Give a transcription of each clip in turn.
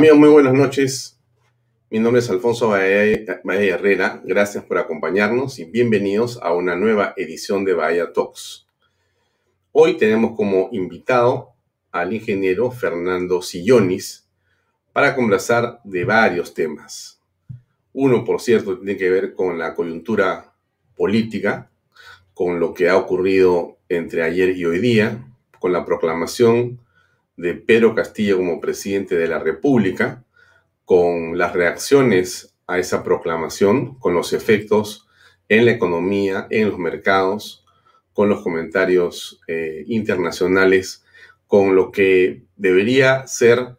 Amigos, muy buenas noches. Mi nombre es Alfonso Bahía Herrera. Gracias por acompañarnos y bienvenidos a una nueva edición de Bahía Talks. Hoy tenemos como invitado al ingeniero Fernando Sillonis para conversar de varios temas. Uno, por cierto, tiene que ver con la coyuntura política, con lo que ha ocurrido entre ayer y hoy día, con la proclamación de Pedro Castillo como presidente de la República, con las reacciones a esa proclamación, con los efectos en la economía, en los mercados, con los comentarios eh, internacionales, con lo que debería ser,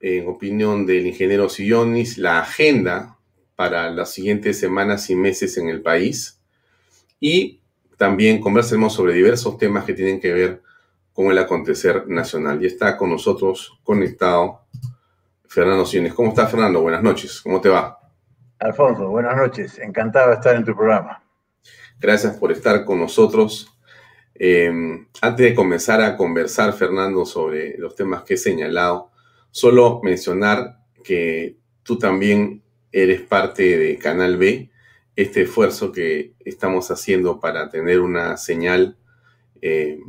en opinión del ingeniero Sillonis, la agenda para las siguientes semanas y meses en el país. Y también conversaremos sobre diversos temas que tienen que ver el acontecer nacional. Y está con nosotros conectado Fernando Cines. ¿Cómo estás, Fernando? Buenas noches. ¿Cómo te va? Alfonso, buenas noches. Encantado de estar en tu programa. Gracias por estar con nosotros. Em, antes de comenzar a conversar, Fernando, sobre los temas que he señalado, solo mencionar que tú también eres parte de Canal B, este esfuerzo que estamos haciendo para tener una señal eh,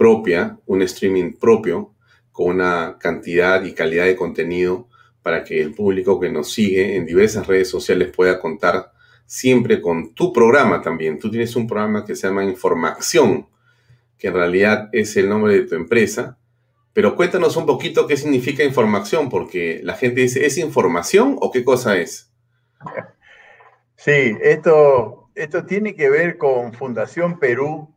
propia, un streaming propio, con una cantidad y calidad de contenido para que el público que nos sigue en diversas redes sociales pueda contar siempre con tu programa también. Tú tienes un programa que se llama Información, que en realidad es el nombre de tu empresa. Pero cuéntanos un poquito qué significa información, porque la gente dice, ¿es información o qué cosa es? Sí, esto, esto tiene que ver con Fundación Perú,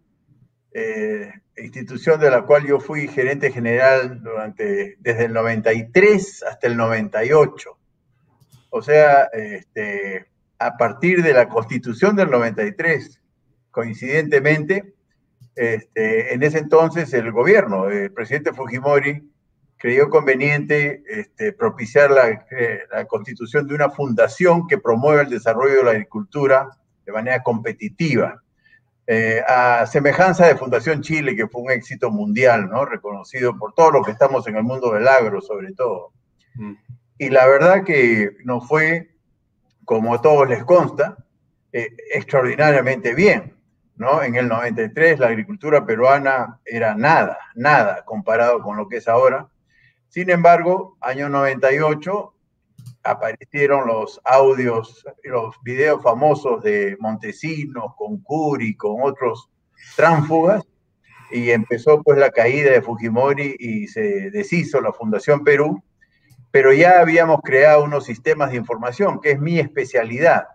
eh, institución de la cual yo fui gerente general durante, desde el 93 hasta el 98. O sea, este, a partir de la constitución del 93, coincidentemente, este, en ese entonces el gobierno, el presidente Fujimori, creyó conveniente este, propiciar la, eh, la, constitución de una fundación que promueva el desarrollo de la agricultura de manera competitiva. Eh, a semejanza de Fundación Chile, que fue un éxito mundial, ¿no? Reconocido por todos los que estamos en el mundo del agro, sobre todo. Mm. Y la verdad que nos fue, como a todos les consta, eh, extraordinariamente bien, ¿no? En el 93 la agricultura peruana era nada, nada comparado con lo que es ahora. Sin embargo, año 98 aparecieron los audios, los videos famosos de Montesinos, con Curi, con otros tránfugas, y empezó pues la caída de Fujimori y se deshizo la Fundación Perú, pero ya habíamos creado unos sistemas de información, que es mi especialidad,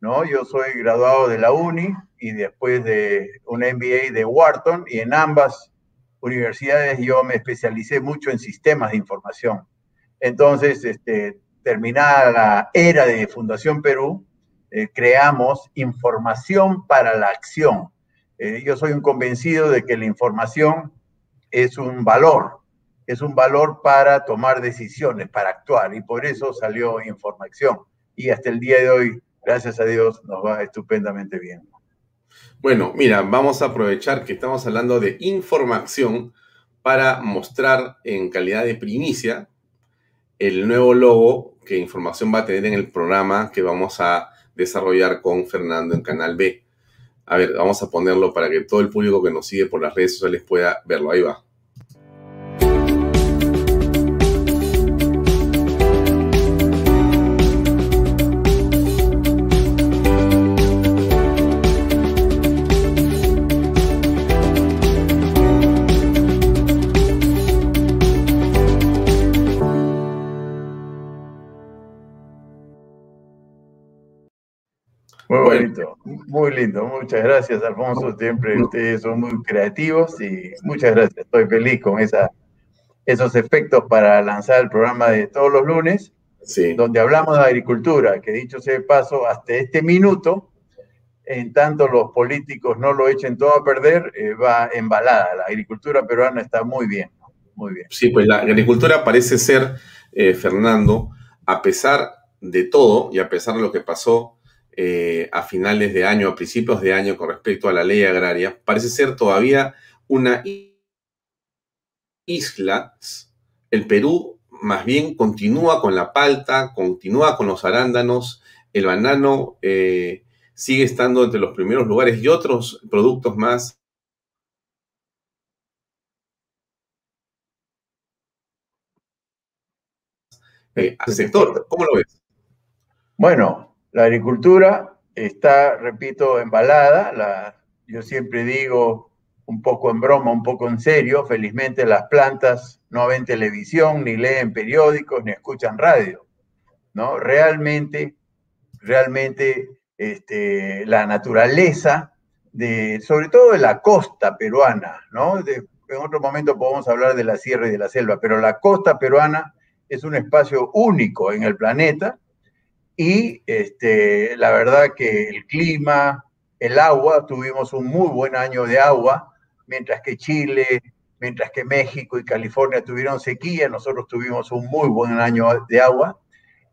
¿no? Yo soy graduado de la UNI y después de un MBA de Wharton, y en ambas universidades yo me especialicé mucho en sistemas de información. Entonces, este, terminada la era de Fundación Perú, eh, creamos información para la acción. Eh, yo soy un convencido de que la información es un valor, es un valor para tomar decisiones, para actuar, y por eso salió Información. Y hasta el día de hoy, gracias a Dios, nos va estupendamente bien. Bueno, mira, vamos a aprovechar que estamos hablando de información para mostrar en calidad de primicia el nuevo logo que información va a tener en el programa que vamos a desarrollar con Fernando en Canal B. A ver, vamos a ponerlo para que todo el público que nos sigue por las redes sociales pueda verlo. Ahí va. Muy bonito, muy lindo. Muchas gracias, Alfonso. Siempre ustedes son muy creativos y muchas gracias. Estoy feliz con esa, esos efectos para lanzar el programa de todos los lunes, donde hablamos de agricultura, que dicho sea de paso, hasta este minuto, en tanto los políticos no lo echen todo a perder, eh, va embalada. La agricultura peruana está muy bien, muy bien. Sí, pues la agricultura parece ser, eh, Fernando, a pesar de todo y a pesar de lo que pasó eh, a finales de año, a principios de año con respecto a la ley agraria, parece ser todavía una isla. El Perú más bien continúa con la palta, continúa con los arándanos, el banano eh, sigue estando entre los primeros lugares y otros productos más. Eh, al sector, ¿cómo lo ves? Bueno, la agricultura está, repito, embalada. La, yo siempre digo, un poco en broma, un poco en serio, felizmente las plantas no ven televisión, ni leen periódicos, ni escuchan radio. ¿no? Realmente, realmente este, la naturaleza, de, sobre todo de la costa peruana, ¿no? en otro momento podemos hablar de la sierra y de la selva, pero la costa peruana es un espacio único en el planeta y este, la verdad que el clima, el agua, tuvimos un muy buen año de agua, mientras que Chile, mientras que México y California tuvieron sequía, nosotros tuvimos un muy buen año de agua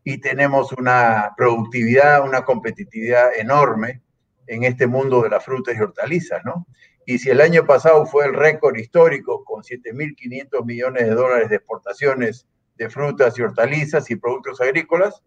y tenemos una productividad, una competitividad enorme en este mundo de las frutas y hortalizas, ¿no? Y si el año pasado fue el récord histórico con 7.500 millones de dólares de exportaciones de frutas y hortalizas y productos agrícolas,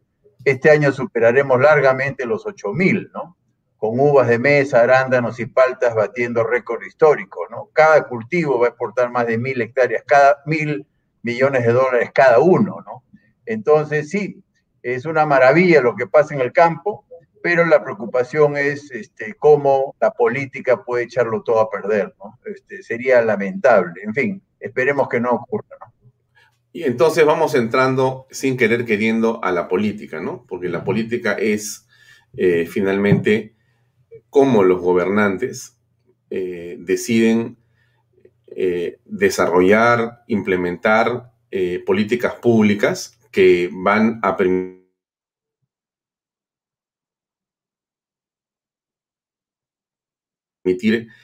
este año superaremos largamente los 8.000, ¿no? con uvas de mesa, arándanos y paltas batiendo récord histórico, ¿no? Cada cultivo va a exportar más de mil hectáreas, cada mil millones de dólares cada uno, ¿no? Entonces, sí, es una maravilla lo que pasa en el campo, pero la preocupación es este, cómo la política puede echarlo todo a perder, ¿no? Este, sería lamentable. En fin, esperemos que no ocurra, ¿no? Y entonces vamos entrando sin querer queriendo a la política, ¿no? Porque la política es eh, finalmente cómo los gobernantes eh, deciden eh, desarrollar, implementar políticas públicas que van a permitir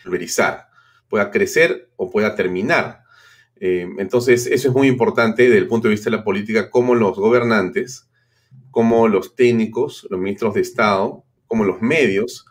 pulverizar, pueda crecer o pueda terminar. Entonces, eso es muy importante desde el punto de vista de la política, cómo los gobernantes, como los técnicos, los ministros de Estado, como los medios,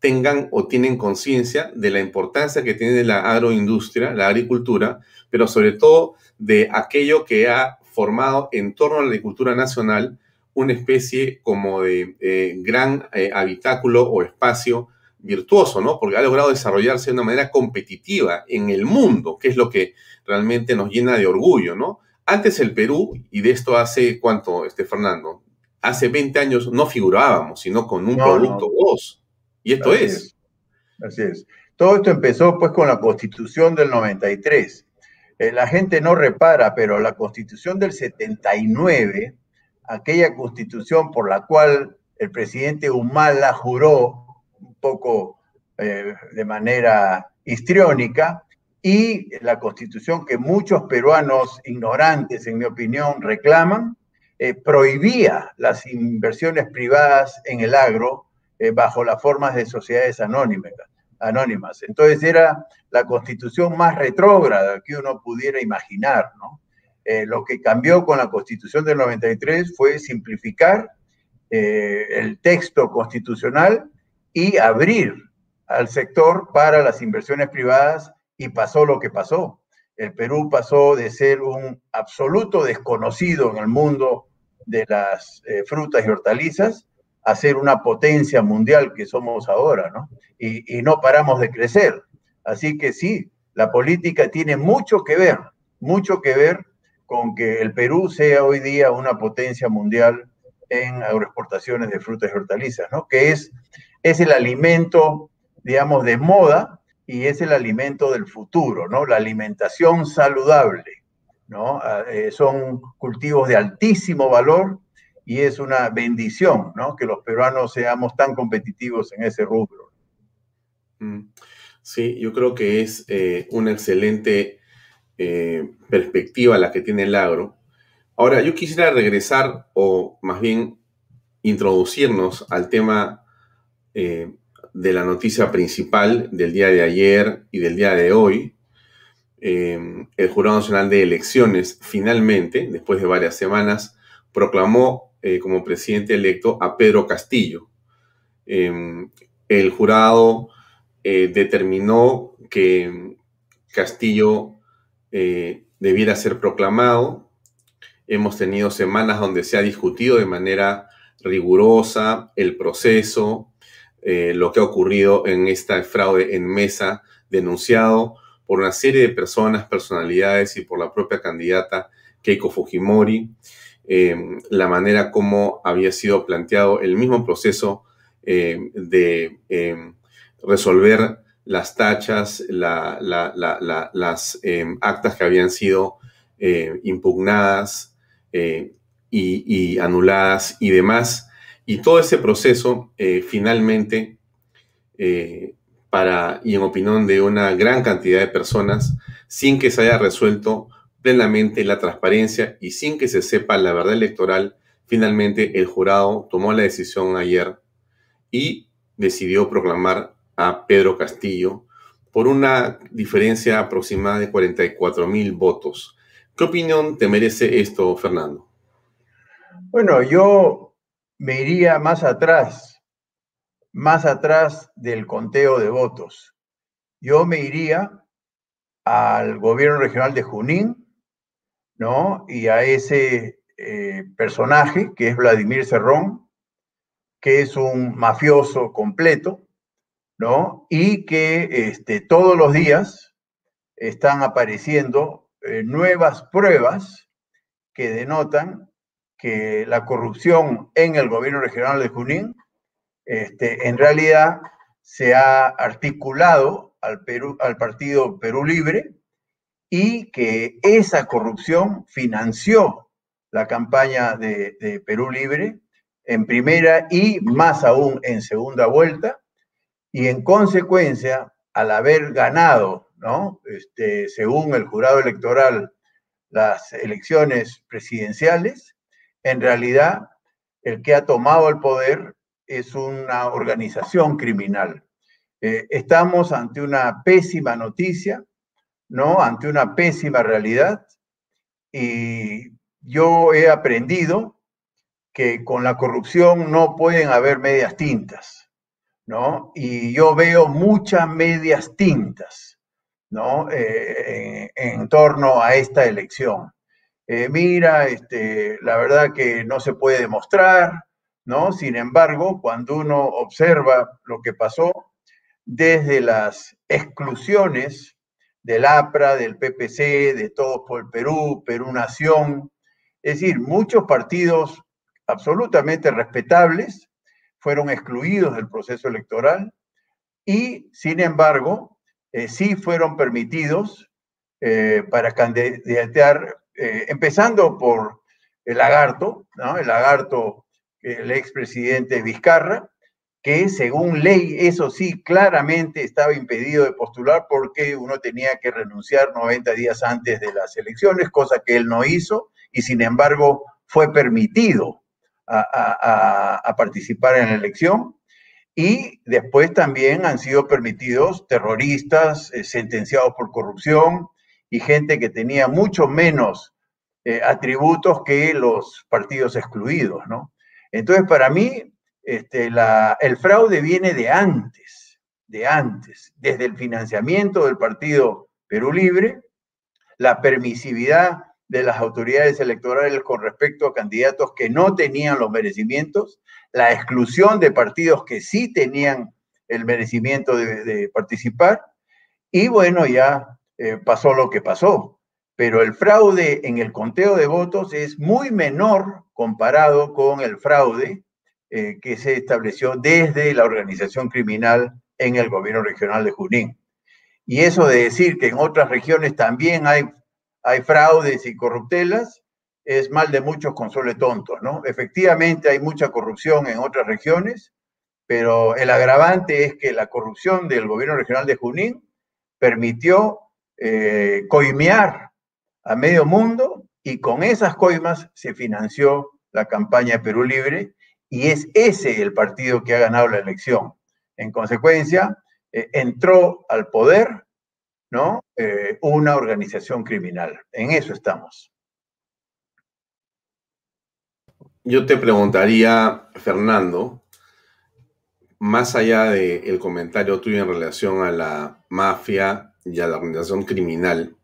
tengan o tienen conciencia de la importancia que tiene la agroindustria, la agricultura, pero sobre todo de aquello que ha formado en torno a la agricultura nacional una especie como de eh, gran eh, habitáculo o espacio virtuoso, ¿no? Porque ha logrado desarrollarse de una manera competitiva en el mundo, que es lo que realmente nos llena de orgullo, ¿no? Antes el Perú, y de esto hace cuánto, este Fernando, hace 20 años no figurábamos, sino con un producto dos. Y esto es. Así es. Todo esto empezó pues con la constitución del 93. Eh, la gente no repara, pero la constitución del 79, aquella constitución por la cual el presidente Humala juró poco eh, de manera histriónica, y la constitución que muchos peruanos ignorantes, en mi opinión, reclaman, eh, prohibía las inversiones privadas en el agro eh, bajo las formas de sociedades anónimas, anónimas. Entonces era la constitución más retrógrada que uno pudiera imaginar. lo que cambió con la constitución del 93 fue simplificar el texto constitucional y abrir al sector para las inversiones privadas y pasó lo que pasó. El Perú pasó de ser un absoluto desconocido en el mundo de las frutas y hortalizas a ser una potencia mundial que somos ahora, ¿no? Y, no paramos de crecer. Así que sí, la política tiene mucho que ver, mucho que ver con que el Perú sea hoy día una potencia mundial en agroexportaciones de frutas y hortalizas, ¿no? Que es, es el alimento, digamos, de moda y es el alimento del futuro, ¿no? La alimentación saludable, ¿no? Ah, eh, son cultivos de altísimo valor y es una bendición, ¿no? Que los peruanos seamos tan competitivos en ese rubro. Mm. Sí, yo creo que es eh, una excelente eh, perspectiva la que tiene el agro. Ahora, yo quisiera regresar o más bien introducirnos al tema eh, de la noticia principal del día de ayer y del día de hoy. el Jurado Nacional de Elecciones finalmente, después de varias semanas, proclamó eh, como presidente electo a Pedro Castillo. El jurado eh, determinó que Castillo eh, debiera ser proclamado hemos tenido semanas donde se ha discutido de manera rigurosa el proceso, eh, lo que ha ocurrido en este fraude en mesa denunciado por una serie de personas, personalidades y por la propia candidata Keiko Fujimori, em, la manera como había sido planteado el mismo proceso em, de em, resolver las tachas, las actas que habían sido eh, impugnadas eh, y, anuladas y demás. Y todo ese proceso eh, finalmente, para, y en opinión de una gran cantidad de personas, sin que se haya resuelto plenamente la transparencia y sin que se sepa la verdad electoral, finalmente el jurado tomó la decisión ayer y decidió proclamar a Pedro Castillo por una diferencia aproximada de 44 mil votos. ¿Qué opinión te merece esto, Fernando? Bueno, yo me iría más atrás, más atrás del conteo de votos. Yo me iría al gobierno regional de Junín, ¿no? Y a ese eh, personaje que es Vladimir Cerrón, que es un mafioso completo, ¿no? Y que este, todos los días están apareciendo eh, nuevas pruebas que denotan que la corrupción en el gobierno regional de Junín este, en realidad se ha articulado al, Perú, al partido Perú Libre y que esa corrupción financió la campaña de, Perú Libre en primera y más aún en segunda vuelta, y en consecuencia, al haber ganado ¿no? Este, según el jurado electoral, las elecciones presidenciales, en realidad el que ha tomado el poder es una organización criminal. Eh, estamos ante una pésima noticia, ¿no? Ante una pésima realidad. Y yo he aprendido que con la corrupción no pueden haber medias tintas, ¿no? Y yo veo muchas medias tintas. ¿no? Eh, en, torno a esta elección. Eh, mira, este, la verdad que no se puede demostrar, ¿no? Sin embargo, cuando uno observa lo que pasó desde las exclusiones del APRA, del PPC, de Todos por el Perú, Perú Nación, es decir, muchos partidos absolutamente respetables fueron excluidos del proceso electoral y, sin embargo, eh, sí fueron permitidos eh, para candidatear, eh, empezando por el lagarto, el lagarto, el expresidente Vizcarra, que según ley, eso sí, claramente estaba impedido de postular porque uno tenía que renunciar 90 días antes de las elecciones, cosa que él no hizo, y sin embargo fue permitido a participar en la elección. Y después también han sido permitidos terroristas eh, sentenciados por corrupción y gente que tenía mucho menos eh, atributos que los partidos excluidos, ¿no? Entonces, para mí, este, el fraude viene de antes, de antes, desde el financiamiento del partido Perú Libre, la permisividad de las autoridades electorales con respecto a candidatos que no tenían los merecimientos, la exclusión de partidos que sí tenían el merecimiento de, participar, y bueno, ya eh, pasó lo que pasó. Pero el fraude en el conteo de votos es muy menor comparado con el fraude eh, que se estableció desde la organización criminal en el gobierno regional de Junín. Y eso de decir que en otras regiones también hay hay fraudes y corruptelas, es mal de muchos consuele tontos, ¿no? Efectivamente hay mucha corrupción en otras regiones, pero el agravante es que la corrupción del gobierno regional de Junín permitió eh, coimear a medio mundo y con esas coimas se financió la campaña Perú Libre y es ese el partido que ha ganado la elección. En consecuencia, eh, entró al poder ¿no? Eh, una organización criminal. En eso estamos. Yo te preguntaría, Fernando, más allá del comentario tuyo en relación a la mafia y a la organización criminal,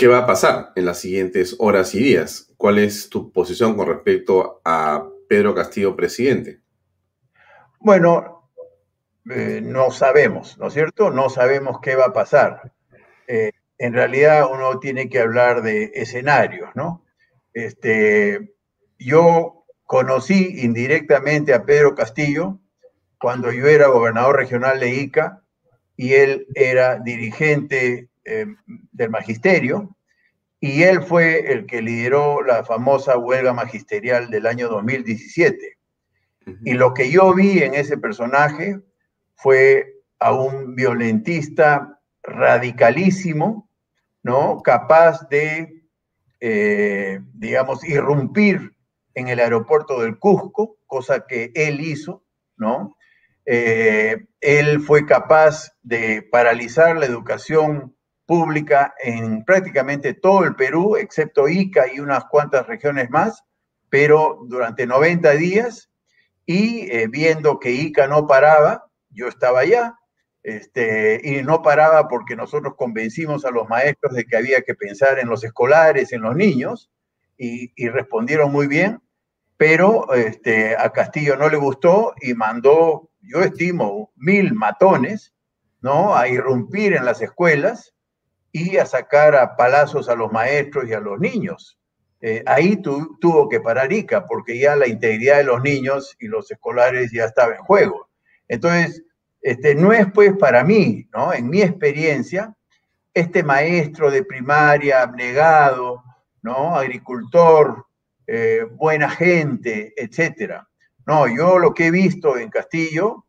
¿Qué va a pasar en las siguientes horas y días? ¿Cuál es tu posición con respecto a Pedro Castillo presidente? Bueno, eh, no sabemos, ¿no es cierto? No sabemos qué va a pasar. Eh, en realidad uno tiene que hablar de escenarios, ¿no? Este, yo conocí indirectamente a Pedro Castillo cuando yo era gobernador regional de Ica y él era dirigente eh, del magisterio y él fue el que lideró la famosa huelga magisterial del año 2017. Y lo que yo vi en ese personaje fue a un violentista radicalísimo, ¿no? Capaz de, eh, digamos, irrumpir en el aeropuerto del Cusco, cosa que él hizo, ¿no? Eh, él fue capaz de paralizar la educación pública en prácticamente todo el Perú, excepto Ica y unas cuantas regiones más, pero durante 90 días y eh, viendo que Ica no paraba, yo estaba allá, este, y no paraba porque nosotros convencimos a los maestros de que había que pensar en los escolares, en los niños, y, respondieron muy bien, pero este, a Castillo no le gustó y mandó, yo estimo, mil matones, ¿no? A irrumpir en las escuelas y a sacar a palazos a los maestros y a los niños. Eh, ahí tuvo que parar ICA porque ya la integridad de los niños y los escolares ya estaba en juego. Entonces, este, no es pues para mí, ¿no? En mi experiencia, este maestro de primaria abnegado, ¿no? Agricultor, eh, buena gente, etcétera. No, yo lo que he visto en Castillo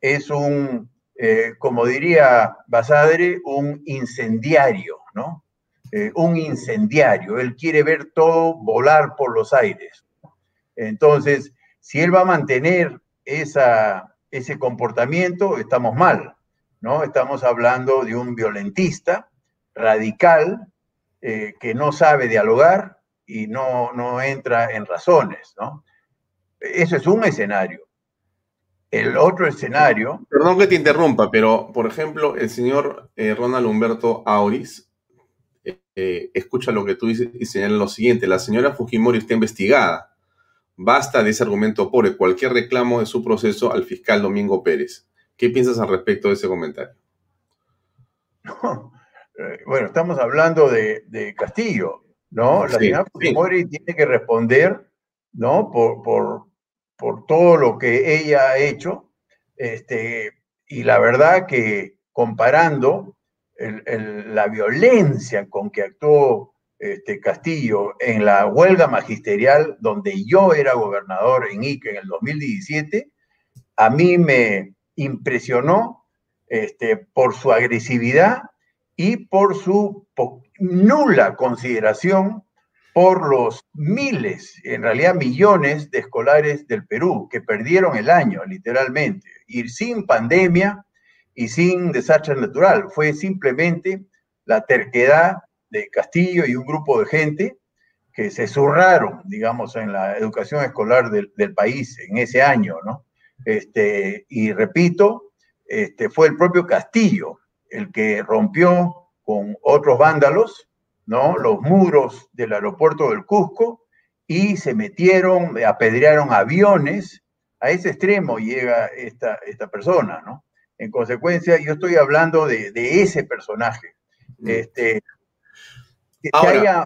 es un eh, como diría Basadre, un incendiario, ¿no? Eh, un incendiario. Él quiere ver todo volar por los aires. Entonces, si él va a mantener ese comportamiento, estamos mal, ¿no? Estamos hablando de un violentista radical eh, que no sabe dialogar y no, no entra en razones, ¿no? Eso es un escenario. El otro escenario. Perdón que te interrumpa, pero por ejemplo, el señor eh, Ronald Humberto Auris eh, eh, escucha lo que tú dices y señala lo siguiente: la señora Fujimori está investigada. Basta de ese argumento pobre. Cualquier reclamo de su proceso al fiscal Domingo Pérez. ¿Qué piensas al respecto de ese comentario? bueno, estamos hablando de, Castillo, ¿no? La señora Fujimori tiene que responder, ¿no? Por, por, por todo lo que ella ha hecho. Este, y la verdad que comparando la violencia con que actuó este, Castillo en la huelga magisterial donde yo era gobernador en Ica en el 2017, a mí me impresionó este, por su agresividad y por su nula consideración por los miles, en realidad millones de escolares del Perú que perdieron el año, literalmente, ir sin pandemia y sin desastre natural. Fue simplemente la terquedad de Castillo y un grupo de gente que se zurraron, digamos, en la educación escolar del, país en ese año, ¿no? Este, y repito, este, fue el propio Castillo el que rompió con otros vándalos ¿no? Los muros del aeropuerto del Cusco y se metieron, apedrearon aviones. A ese extremo llega esta, esta persona, ¿no? En consecuencia, yo estoy hablando de, ese personaje. Mm. Este, Ahora,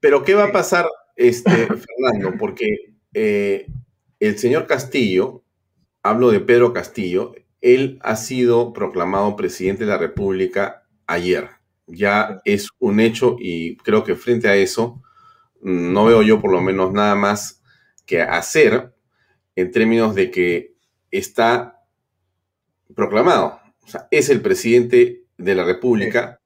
pero ¿qué va a pasar, este, Fernando? Porque eh, el señor Castillo, hablo de Pedro Castillo, él ha sido proclamado presidente de la República ayer ya es un hecho y creo que frente a eso mm, no veo yo por lo menos nada más que hacer en términos de que está proclamado. O sea, es el presidente de la República.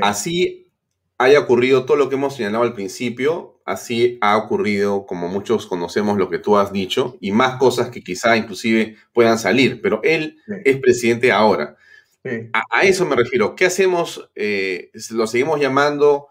Así haya ocurrido todo lo que hemos señalado al principio, así ha ocurrido, como muchos conocemos lo que tú has dicho, y más cosas que quizá inclusive puedan salir, pero él es presidente ahora. A, eso me refiero. ¿Qué hacemos? Eh, ¿Lo seguimos llamando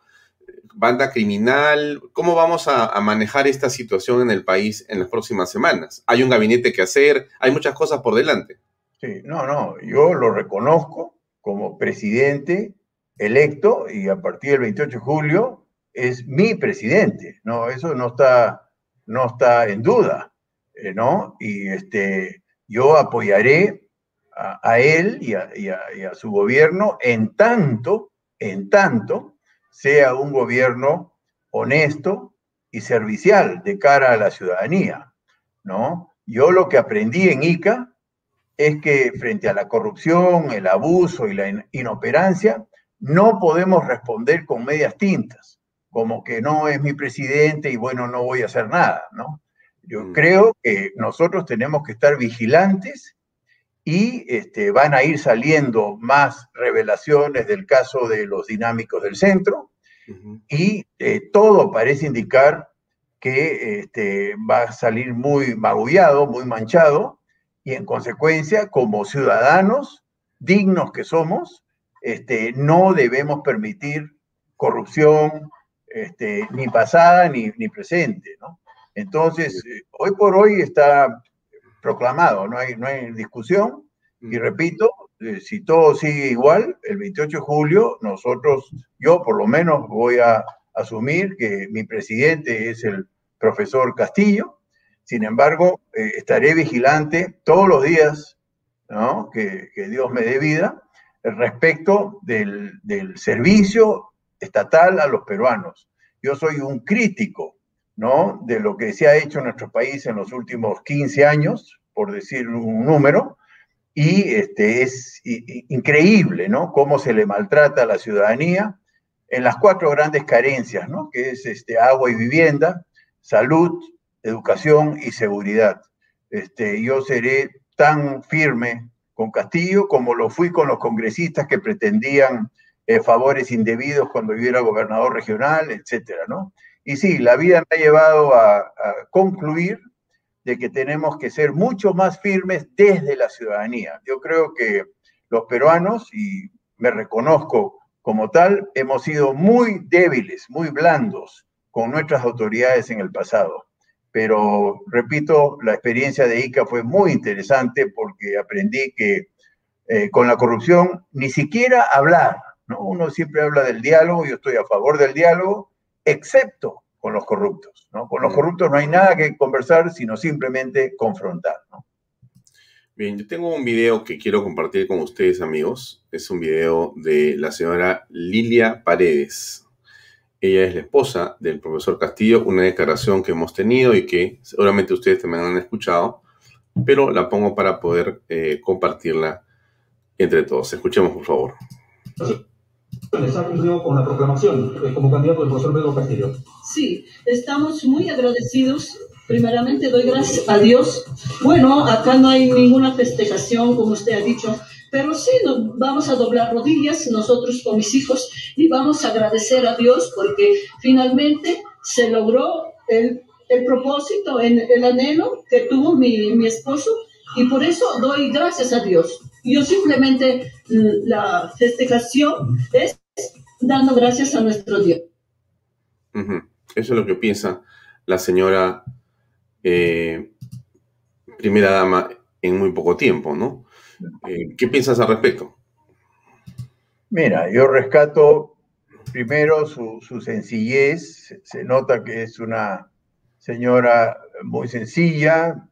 banda criminal? ¿Cómo vamos a, manejar esta situación en el país en las próximas semanas? Hay un gabinete que hacer, hay muchas cosas por delante. Sí, no, no, yo lo reconozco como presidente electo y a partir del 28 de julio es mi presidente, ¿no? Eso no está, no está en duda, eh, ¿no? Y este, yo apoyaré a, él y a, y a, su gobierno en tanto, en tanto, sea un gobierno honesto y servicial de cara a la ciudadanía, ¿no? Yo lo que aprendí en ICA es que frente a la corrupción, el abuso y la inoperancia, no podemos responder con medias tintas, como que no es mi presidente y bueno, no voy a hacer nada, ¿no? Yo mm. creo que nosotros tenemos que estar vigilantes y este, van a ir saliendo más revelaciones del caso de los dinámicos del centro y eh, todo parece indicar que este, va a salir muy magullado, muy manchado y en consecuencia, como ciudadanos dignos que somos, este, no debemos permitir corrupción este, ni pasada ni, ni presente. ¿no? Entonces, eh, hoy por hoy está proclamado, no hay, no hay discusión. Y repito, eh, si todo sigue igual, el 28 de julio, nosotros, yo por lo menos voy a asumir que mi presidente es el profesor Castillo. Sin embargo, eh, estaré vigilante todos los días, ¿no? que, que Dios me dé vida, respecto del, del, servicio estatal a los peruanos. Yo soy un crítico ¿no? de lo que se ha hecho en nuestro país en los últimos 15 años, por decir un número, y este, es increíble ¿no? cómo se le maltrata a la ciudadanía en las cuatro grandes carencias, ¿no? que es este, agua y vivienda, salud, educación y seguridad. Este, yo seré tan firme con Castillo como lo fui con los congresistas que pretendían eh, favores indebidos cuando yo era gobernador regional, etcétera, ¿no? Y sí, la vida me ha llevado a, concluir de que tenemos que ser mucho más firmes desde la ciudadanía. Yo creo que los peruanos, y me reconozco como tal, hemos sido muy débiles, muy blandos con nuestras autoridades en el pasado. Pero, repito, la experiencia de ICA fue muy interesante porque aprendí que eh, con la corrupción ni siquiera hablar, ¿no? Uno siempre habla del diálogo, yo estoy a favor del diálogo, excepto con los corruptos, ¿no? Con los mm. corruptos no hay nada que conversar, sino simplemente confrontar, ¿no? Bien, yo tengo un video que quiero compartir con ustedes, amigos. Es un video de la señora Lilia Paredes. Ella es la esposa del profesor Castillo, una declaración que hemos tenido y que seguramente ustedes también han escuchado, pero la pongo para poder eh, compartirla entre todos. Escuchemos, por favor. ¿Está cumplido con la proclamación eh, como candidato del profesor Pedro Castillo? Sí, estamos muy agradecidos. Primeramente doy gracias a Dios. Bueno, acá no hay ninguna festejación, como usted ha dicho, pero sí, nos vamos a doblar rodillas nosotros con mis hijos y vamos a agradecer a Dios porque finalmente se logró el, el propósito, el, el, anhelo que tuvo mi, mi esposo y por eso doy gracias a Dios. Yo simplemente la festejación es dando gracias a nuestro Dios. Eso es lo que piensa la señora eh, primera dama en muy poco tiempo, ¿no? Eh, ¿Qué piensas al respecto? Mira, yo rescato primero su, sencillez, se nota que es una señora muy sencilla,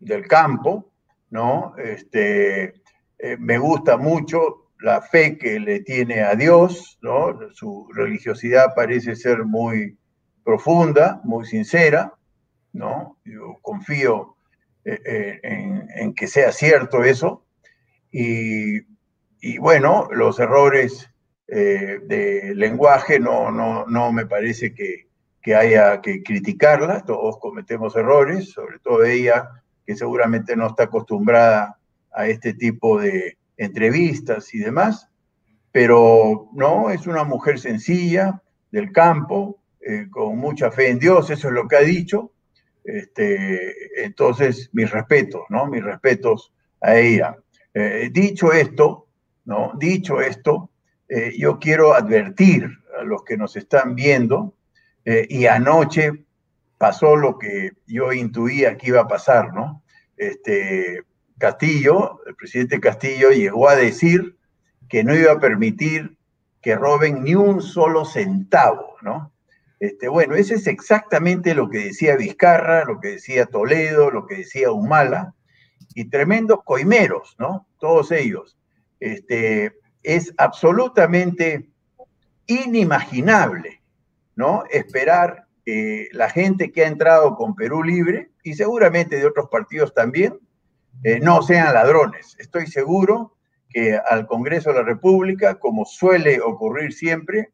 del campo, ¿no? Este, eh, me gusta mucho la fe que le tiene a Dios, ¿no? Su religiosidad parece ser muy profunda, muy sincera, ¿no? Yo confío eh, en, que sea cierto eso, y, bueno, los errores eh, de lenguaje no, no, no me parece que, haya que criticarla, todos cometemos errores, sobre todo ella, que seguramente no está acostumbrada a este tipo de entrevistas y demás, pero no, es una mujer sencilla, del campo, eh, con mucha fe en Dios, eso es lo que ha dicho. Este, entonces, mis respetos, ¿no? Mis respetos a ella. Eh, dicho esto, ¿no? Dicho esto, eh, yo quiero advertir a los que nos están viendo, y anoche pasó lo que yo intuía que iba a pasar, ¿no? Este, Castillo, el presidente Castillo, llegó a decir que no iba a permitir que roben ni un solo centavo, ¿no? Este, bueno, eso es exactamente lo que decía Vizcarra, lo que decía Toledo, lo que decía Humala, y tremendos coimeros, ¿no? Todos ellos. Este, es absolutamente inimaginable, ¿no? Esperar que la gente que ha entrado con Perú Libre, y seguramente de otros partidos también, eh, no sean ladrones. Estoy seguro que al Congreso de la República, como suele ocurrir siempre,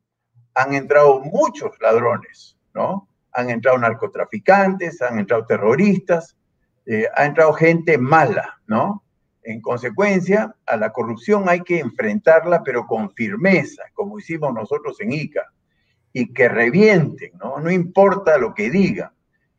han entrado muchos ladrones, ¿no? Han entrado narcotraficantes, han entrado terroristas, eh, ha entrado gente mala, ¿no? En consecuencia, a la corrupción hay que enfrentarla, pero con firmeza, como hicimos nosotros en ICA, y que revienten, ¿no? No importa lo que digan.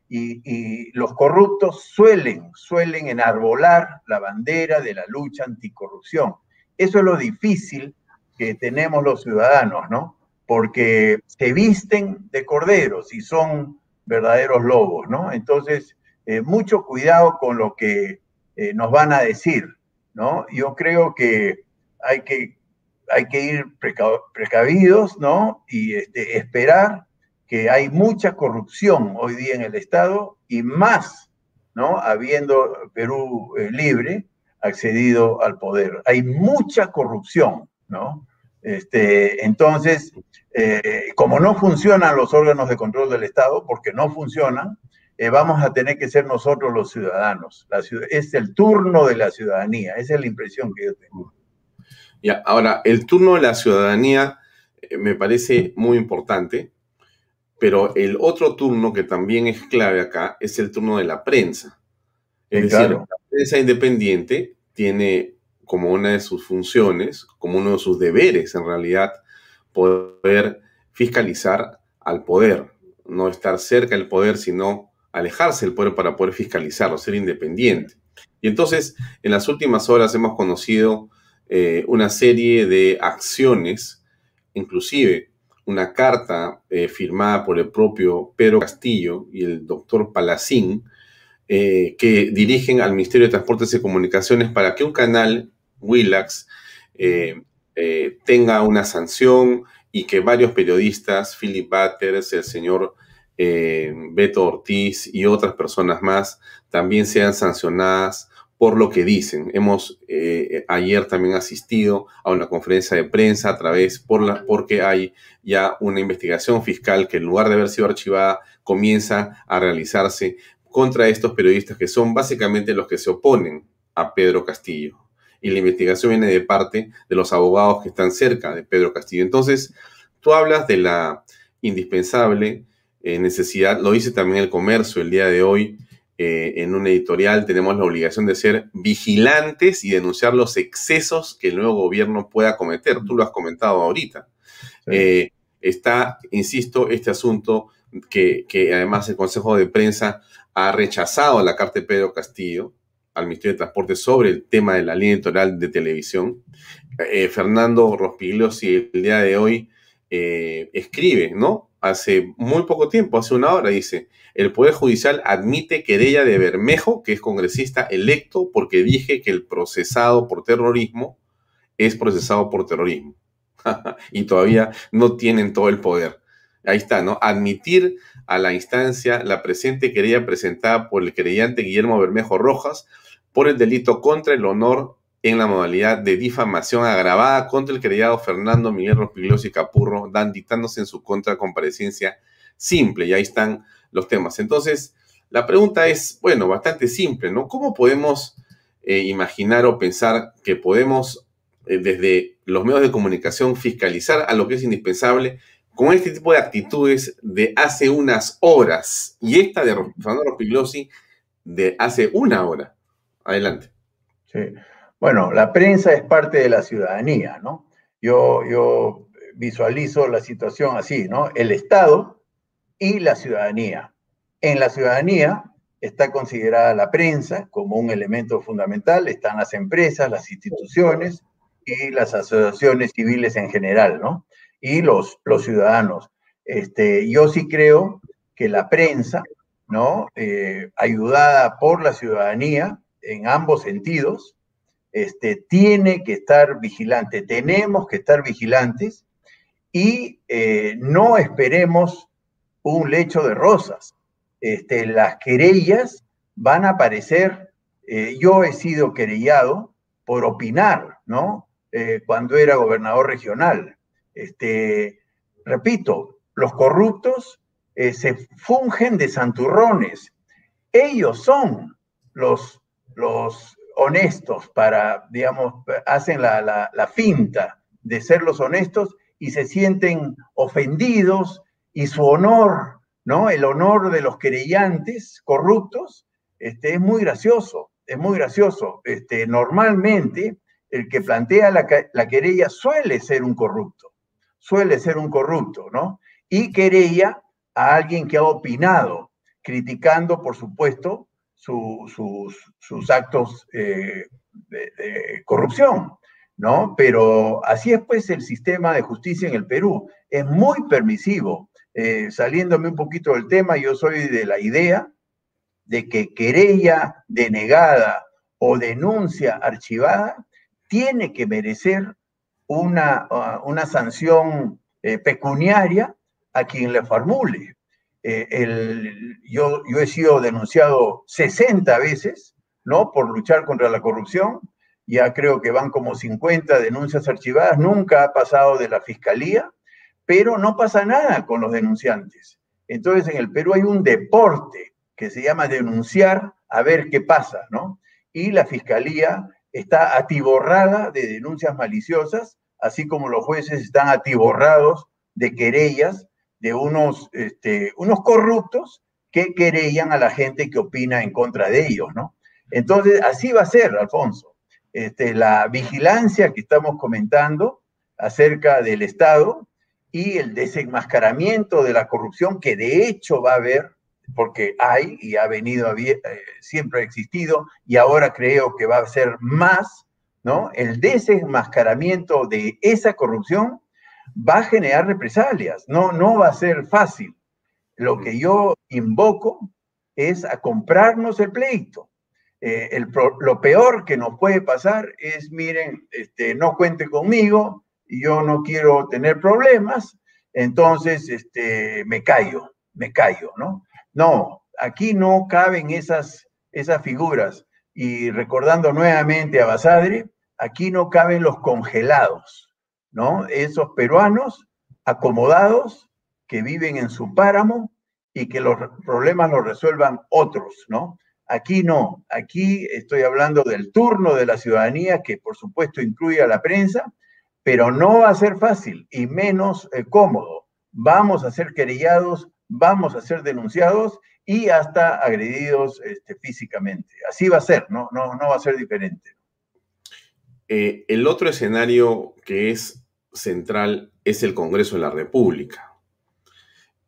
Y, los corruptos suelen, suelen enarbolar la bandera de la lucha anticorrupción. Eso es lo difícil que tenemos los ciudadanos, ¿no? Porque se visten de corderos y son verdaderos lobos, ¿no? Entonces, eh, mucho cuidado con lo que eh, nos van a decir, ¿no? Yo creo que hay que, hay que ir precavidos, ¿no? Y este, esperar que hay mucha corrupción hoy día en el Estado y más, ¿no? Habiendo Perú eh, libre accedido al poder. Hay mucha corrupción, ¿no? Este, entonces, eh, como no funcionan los órganos de control del Estado, porque no funcionan, eh, vamos a tener que ser nosotros los ciudadanos. La ciudad, es el turno de la ciudadanía, esa es la impresión que yo tengo. Ya, ahora, el turno de la ciudadanía me parece muy importante, pero el otro turno que también es clave acá es el turno de la prensa. Es decir, la prensa independiente tiene como una de sus funciones, como uno de sus deberes en realidad, poder fiscalizar al poder, no estar cerca del poder, sino alejarse del poder para poder fiscalizarlo, ser independiente. Y entonces, en las últimas horas hemos conocido eh, una serie de acciones, inclusive una carta eh, firmada por el propio Pedro Castillo y el doctor Palacín, eh, que dirigen al Ministerio de Transportes y Comunicaciones para que un canal, Willax, eh, tenga una sanción y que varios periodistas, Philip Batters, el señor Beto Ortiz y otras personas más, también sean sancionadas por lo que dicen. Hemos ayer también asistido a una conferencia de prensa a través, por la, porque hay ya una investigación fiscal que en lugar de haber sido archivada, comienza a realizarse contra estos periodistas que son básicamente los que se oponen a Pedro Castillo. Y la investigación viene de parte de los abogados que están cerca de Pedro Castillo. Entonces, tú hablas de la indispensable eh, necesidad, lo dice también el comercio el día de hoy, eh, en un editorial tenemos la obligación de ser vigilantes y denunciar los excesos que el nuevo gobierno pueda cometer. Tú lo has comentado ahorita. Eh, está, insisto, este asunto que, que, además el Consejo de Prensa ha rechazado la carta de Pedro Castillo al Ministerio de Transporte sobre el tema de la línea editorial de televisión. Eh, Fernando Rospigliosi el día de hoy eh, escribe, ¿no? Hace muy poco tiempo, hace una hora, dice, el Poder Judicial admite querella de Bermejo, que es congresista electo, porque dije que el procesado por terrorismo es procesado por terrorismo. y todavía no tienen todo el poder. Ahí está, ¿no? Admitir a la instancia la presente querella presentada por el creyente Guillermo Bermejo Rojas por el delito contra el honor en la modalidad de difamación agravada contra el querellado Fernando Miguel Rospigliosi Capurro, dan dictándose en su contra comparecencia simple. Y ahí están los temas. Entonces, la pregunta es, bueno, bastante simple, ¿no? ¿Cómo podemos eh, imaginar o pensar que podemos, eh, desde los medios de comunicación, fiscalizar a lo que es indispensable con este tipo de actitudes de hace unas horas y esta de Fernando Rospigliosi de hace una hora. Adelante. Sí. Bueno, la prensa es parte de la ciudadanía, ¿no? Yo, yo visualizo la situación así, ¿no? El Estado y la ciudadanía. En la ciudadanía está considerada la prensa como un elemento fundamental, están las empresas, las instituciones y las asociaciones civiles en general, ¿no? y los, los ciudadanos. Este, yo sí creo que la prensa, ¿no? Eh, ayudada por la ciudadanía en ambos sentidos, este, tiene que estar vigilante, tenemos que estar vigilantes y eh, no esperemos un lecho de rosas. Este, las querellas van a aparecer, eh, yo he sido querellado por opinar, ¿no? Eh, cuando era gobernador regional. Este, repito, los corruptos se fungen de santurrones. Ellos son los, los honestos para, digamos, hacen la, la finta de ser los honestos y se sienten ofendidos y su honor, ¿no? El honor de los querellantes corruptos, este, es muy gracioso, es muy gracioso. Este, normalmente el que plantea la, la querella suele ser un corrupto, suele ser un corrupto, ¿no? Y querella a alguien que ha opinado, criticando, por supuesto, sus, actos eh, de, corrupción. ¿no? Pero así es pues el sistema de justicia en el Perú. Es muy permisivo. Eh, saliéndome un poquito del tema, yo soy de la idea de que querella denegada o denuncia archivada tiene que merecer una, uh, una sanción eh, pecuniaria a quien le formule. Eh, el, yo, yo he sido denunciado 60 veces, ¿no? Por luchar contra la corrupción ya creo que van como 50 denuncias archivadas, nunca ha pasado de la fiscalía, pero no pasa nada con los denunciantes. Entonces en el Perú hay un deporte que se llama denunciar a ver qué pasa, ¿no? Y la fiscalía está atiborrada de denuncias maliciosas, así como los jueces están atiborrados de querellas de unos, este, unos corruptos que querellan a la gente que opina en contra de ellos, ¿no? Entonces, así va a ser, Alfonso. Este, la vigilancia que estamos comentando acerca del Estado y el desenmascaramiento de la corrupción que de hecho va a haber, porque hay y ha venido, eh, siempre ha existido y ahora creo que va a ser más, ¿no? El desenmascaramiento de esa corrupción va a generar represalias, no, no va a ser fácil. Lo que yo invoco es a comprarnos el pleito, eh, lo peor que nos puede pasar es, miren, este, no cuente conmigo, yo no quiero tener problemas, entonces este, me callo, me callo, ¿no? No, aquí no caben esas, esas figuras. Y recordando nuevamente a Basadre, aquí no caben los congelados, ¿no? Esos peruanos acomodados que viven en su páramo y que los problemas los resuelvan otros, ¿no? Aquí no, aquí estoy hablando del turno de la ciudadanía, que por supuesto incluye a la prensa, pero no va a ser fácil y menos eh, cómodo. Vamos a ser querellados, vamos a ser denunciados y hasta agredidos este, físicamente. Así va a ser, no, no, no va a ser diferente. Eh, el otro escenario que es central es el Congreso de la República.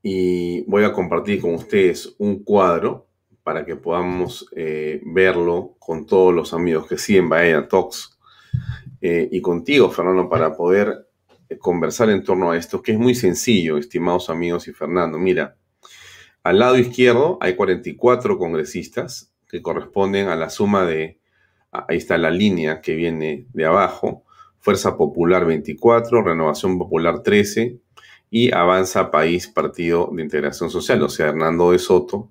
Y voy a compartir con ustedes un cuadro para que podamos eh, verlo con todos los amigos que siguen Bahía Talks eh, y contigo, Fernando, para poder eh, conversar en torno a esto, que es muy sencillo, estimados amigos y Fernando. Mira, al lado izquierdo hay 44 congresistas que corresponden a la suma de, ahí está la línea que viene de abajo, Fuerza Popular 24, Renovación Popular 13 y Avanza País Partido de Integración Social, o sea, Hernando de Soto,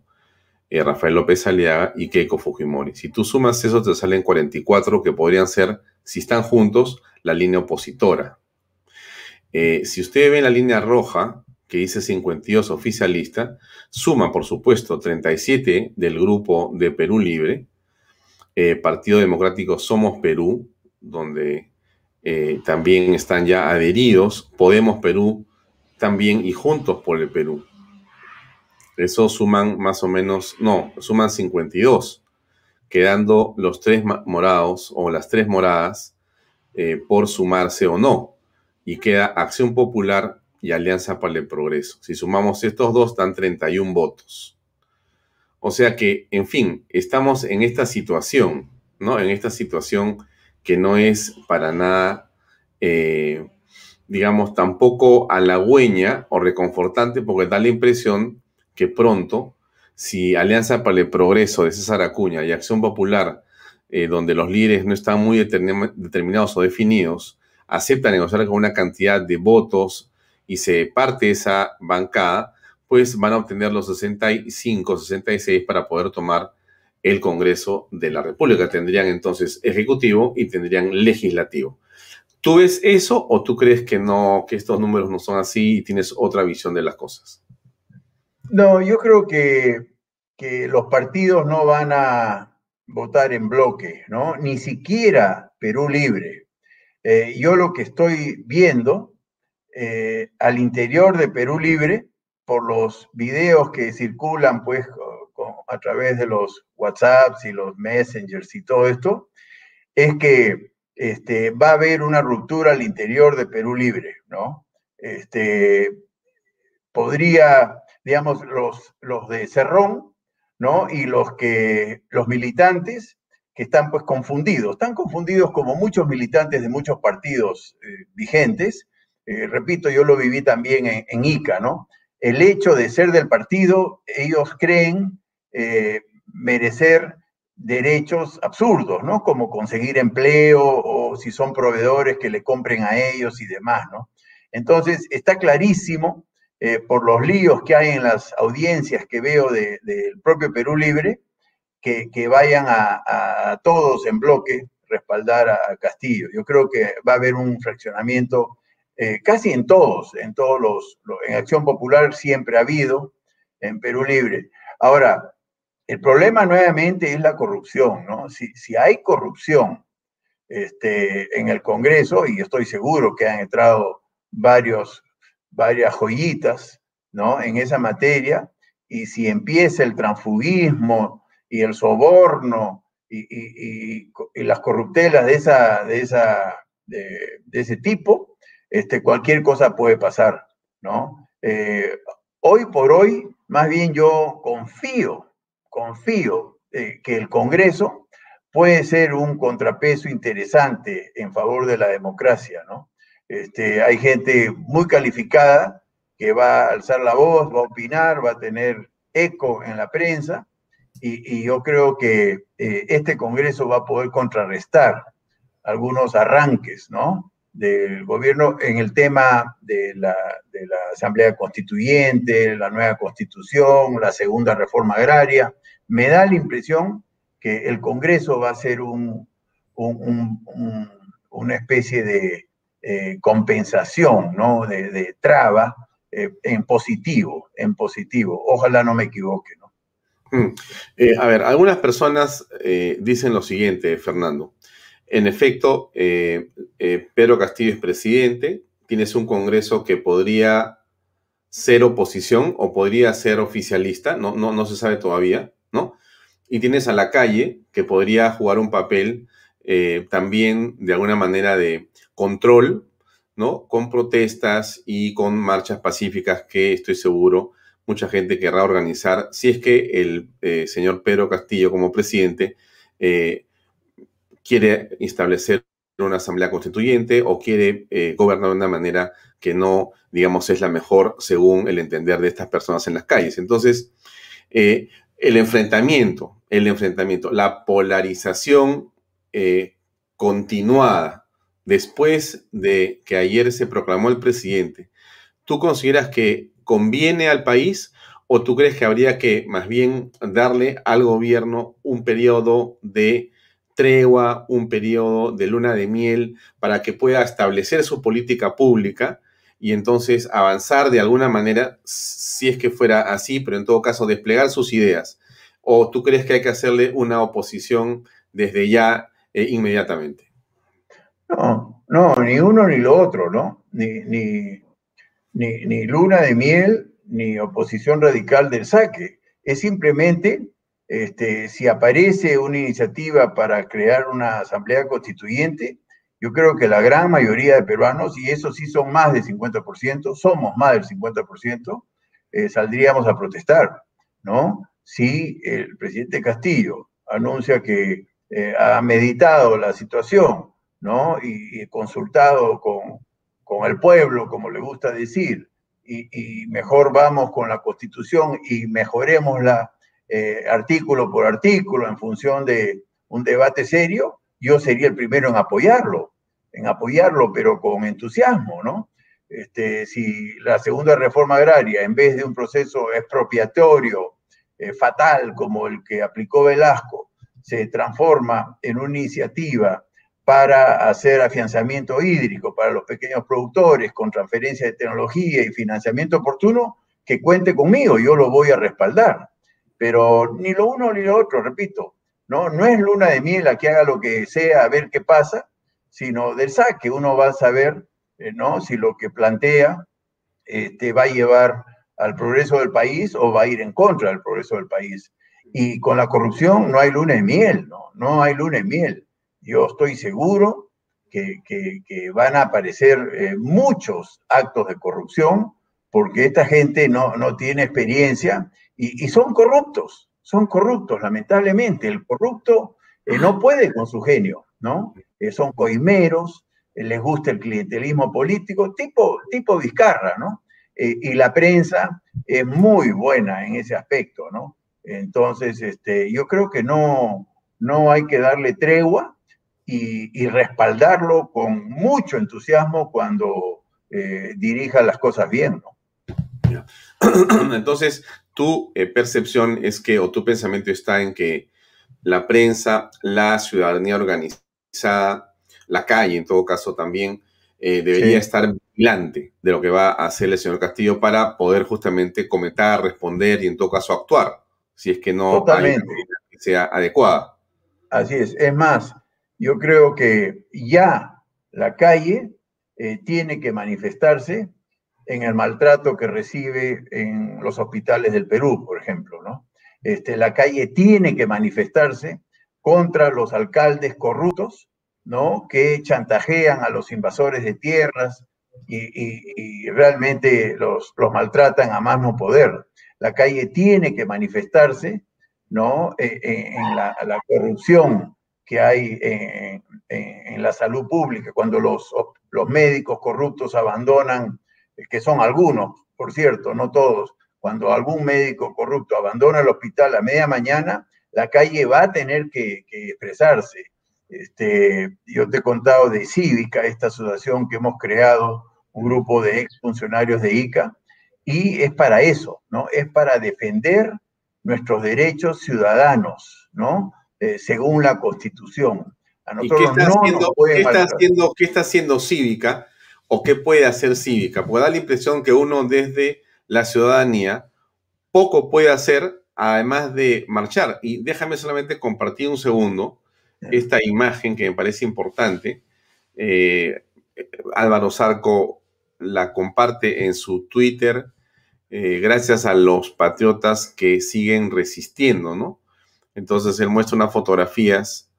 eh, Rafael López Aliaga y Keiko Fujimori. Si tú sumas eso, te salen 44 que podrían ser, si están juntos, la línea opositora. Eh, si usted ve la línea roja, que dice 52 oficialista, suma, por supuesto, 37 del grupo de Perú Libre, eh, Partido Democrático Somos Perú, donde también están ya adheridos, Podemos Perú también y Juntos por el Perú. Eso suman más o menos, no, suman 52, quedando los tres morados o las tres moradas eh, por sumarse o no. Y queda Acción Popular y Alianza para el Progreso. Si sumamos estos dos, dan 31 votos. O sea que, en fin, estamos en esta situación, ¿no? En esta situación que no es para nada, eh, digamos, tampoco halagüeña o reconfortante, porque da la impresión que pronto, si Alianza para el Progreso de César Acuña y Acción Popular, eh, donde los líderes no están muy determinados o definidos, aceptan negociar con una cantidad de votos y se parte esa bancada, pues van a obtener los 65, 66 para poder tomar el Congreso de la República. Tendrían entonces ejecutivo y tendrían legislativo. ¿Tú ves eso o tú crees que no, que estos números no son así y tienes otra visión de las cosas? No, yo creo que, que los partidos no van a votar en bloque, ¿no? Ni siquiera Perú Libre. Eh, yo lo que estoy viendo eh, al interior de Perú Libre, por los videos que circulan pues a través de los WhatsApps y los Messengers y todo esto, es que este, va a haber una ruptura al interior de Perú Libre, ¿no? Este, podría, digamos, los, los de Cerrón, ¿no? Y los que, los militantes que están pues confundidos, están confundidos como muchos militantes de muchos partidos eh, vigentes. Eh, repito, yo lo viví también en, ICA, ¿no? El hecho de ser del partido, ellos creen eh, merecer derechos absurdos, ¿no? Como conseguir empleo o si son proveedores que le compren a ellos y demás, ¿no? Entonces, está clarísimo eh, por los líos que hay en las audiencias que veo del propio Perú Libre, que, vayan a, todos en bloque respaldar a, Castillo. Yo creo que va a haber un fraccionamiento eh, casi en todos, en todos los, en Acción Popular siempre ha habido, en Perú Libre. Ahora, el problema nuevamente es la corrupción, ¿no? Si, si hay corrupción este, en el Congreso, y estoy seguro que han entrado varios, varias joyitas, ¿no? En esa materia, y si empieza el transfugismo y el soborno y, las corruptelas de, esa, de, esa, de, ese tipo, este, cualquier cosa puede pasar, ¿no? Eh, hoy por hoy, más bien yo confío confío eh, que el Congreso puede ser un contrapeso interesante en favor de la democracia, ¿no? Este, hay gente muy calificada que va a alzar la voz, va a opinar, va a tener eco en la prensa, y, yo creo que eh, este Congreso va a poder contrarrestar algunos arranques, ¿no? del gobierno en el tema de la, Asamblea Constituyente, la nueva constitución, la segunda reforma agraria me da la impresión que el Congreso va a ser un, una especie de eh, compensación, ¿no? de, traba eh, en positivo, en positivo. Ojalá no me equivoque. ¿no? Hmm. Eh, a ver, algunas personas dicen lo siguiente, Fernando. En efecto, Pedro Castillo es presidente, tienes un Congreso que podría ser oposición o podría ser oficialista, no, no, no se sabe todavía. ¿no? Y tienes a la calle, que podría jugar un papel también de alguna manera de control, ¿no? Con protestas y con marchas pacíficas que estoy seguro mucha gente querrá organizar si es que el eh, señor Pedro Castillo como presidente eh, quiere establecer una asamblea constituyente o quiere gobernar de una manera que no, digamos, es la mejor según el entender de estas personas en las calles. Entonces, el enfrentamiento, el enfrentamiento, la polarización eh, continuada después de que ayer se proclamó el presidente, ¿tú consideras que conviene al país o tú crees que habría que más bien darle al gobierno un periodo de tregua, un periodo de luna de miel para que pueda establecer su política pública y entonces avanzar de alguna manera, si es que fuera así, pero en todo caso desplegar sus ideas? ¿O tú crees que hay que hacerle una oposición desde ya e inmediatamente? No, no, ni uno ni lo otro, ¿no? Ni, ni, ni, luna de miel, ni oposición radical del saque. Es simplemente, este, si aparece una iniciativa para crear una asamblea constituyente, yo creo que la gran mayoría de peruanos, y eso sí son más del 50%, somos más del 50%, eh, saldríamos a protestar, ¿no? Si el presidente Castillo anuncia que eh, ha meditado la situación, ¿no? Y, consultado con, con, el pueblo, como le gusta decir, y, mejor vamos con la constitución y mejoremosla eh, artículo por artículo en función de un debate serio, yo sería el primero en apoyarlo, en apoyarlo, pero con entusiasmo, ¿no? Este, si la segunda reforma agraria, en vez de un proceso expropiatorio eh, fatal como el que aplicó Velasco, se transforma en una iniciativa para hacer afianzamiento hídrico para los pequeños productores con transferencia de tecnología y financiamiento oportuno, que cuente conmigo, yo lo voy a respaldar. Pero ni lo uno ni lo otro, repito, no, no es luna de miel a que haga lo que sea, a ver qué pasa, sino del saque. Uno va a saber eh, ¿no? si lo que plantea te va a llevar al progreso del país o va a ir en contra del progreso del país. Y con la corrupción no hay luna de miel, no, no hay luna de miel. Yo estoy seguro que, van a aparecer eh, muchos actos de corrupción porque esta gente no, no tiene experiencia y, son corruptos, son corruptos, lamentablemente. El corrupto eh, no puede con su genio, ¿no? Eh, son coimeros, les gusta el clientelismo político, tipo, tipo Vizcarra, ¿no? y la prensa es muy buena en ese aspecto, ¿no? Entonces, este, yo creo que no, no hay que darle tregua y, respaldarlo con mucho entusiasmo cuando eh, dirija las cosas bien, ¿no? Entonces, tu eh, percepción es que, o tu pensamiento está en que la prensa, la ciudadanía organizada, la calle en todo caso también, eh, debería estar vigilante de lo que va a hacer el señor Castillo para poder justamente comentar, responder y en todo caso actuar si es que no sea adecuada. Así es. Es más, yo creo que ya la calle eh, tiene que manifestarse en el maltrato que recibe en los hospitales del Perú, por ejemplo, ¿no? Este, la calle tiene que manifestarse contra los alcaldes corruptos, ¿no? Que chantajean a los invasores de tierras y, realmente los, maltratan a más no poder la calle tiene que manifestarse ¿no? Eh, eh, en la, corrupción que hay en, la salud pública, cuando los, los médicos corruptos abandonan, que son algunos, por cierto, no todos, cuando algún médico corrupto abandona el hospital a media mañana, la calle va a tener que, expresarse. Este, yo te he contado de Cívica, esta asociación que hemos creado, un grupo de exfuncionarios de ICA, y es para eso, ¿no? Es para defender nuestros derechos ciudadanos, ¿no? Eh, según la Constitución. ¿Y qué está, haciendo, ¿qué, está haciendo, qué está haciendo Cívica o qué puede hacer Cívica? Porque da la impresión que uno desde la ciudadanía poco puede hacer además de marchar. Y déjame solamente compartir un segundo esta imagen que me parece importante. Eh, Álvaro Zarco la comparte en su Twitter eh, gracias a los patriotas que siguen resistiendo, ¿no? Entonces él muestra unas fotografías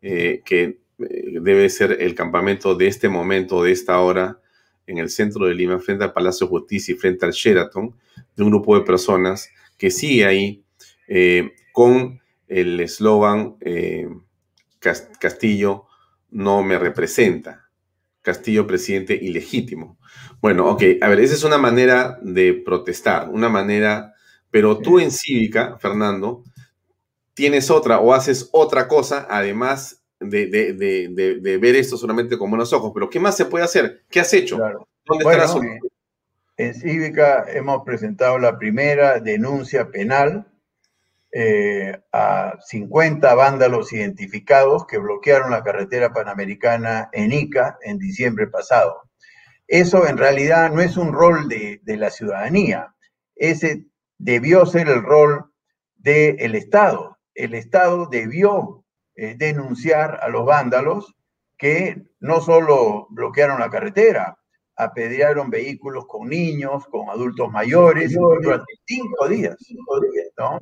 eh, que eh, debe ser el campamento de este momento, de esta hora, en el centro de Lima, frente al Palacio de Justicia y frente al Sheraton, de un grupo de personas que sigue ahí con el eslogan Castillo no me representa. Castillo presidente ilegítimo. Bueno, ok, a ver, esa es una manera de protestar, una manera, pero tú en Cívica, Fernando, tienes otra o haces otra cosa además de, ver esto solamente con buenos ojos, pero ¿qué más se puede hacer? ¿Qué has hecho? ¿Dónde está la solución? En Cívica hemos presentado la primera denuncia penal eh, a 50 vándalos identificados que bloquearon la carretera panamericana en Ica en diciembre pasado. Eso en realidad no es un rol de, la ciudadanía, ese debió ser el rol del Estado. El Estado debió eh, denunciar a los vándalos que no solo bloquearon la carretera, apedrearon vehículos con niños, con adultos mayores, durante cinco días. ¿no?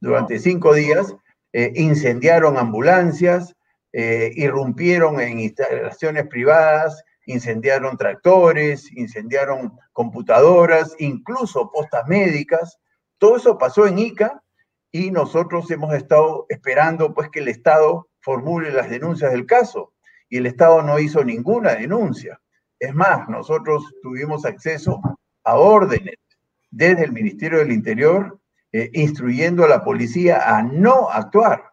durante cinco días, eh, incendiaron ambulancias, eh, irrumpieron en instalaciones privadas, incendiaron tractores, incendiaron computadoras, incluso postas médicas. Todo eso pasó en ICA y nosotros hemos estado esperando pues que el Estado formule las denuncias del caso y el Estado no hizo ninguna denuncia. Es más, nosotros tuvimos acceso a órdenes desde el Ministerio del Interior eh, instruyendo a la policía a no actuar,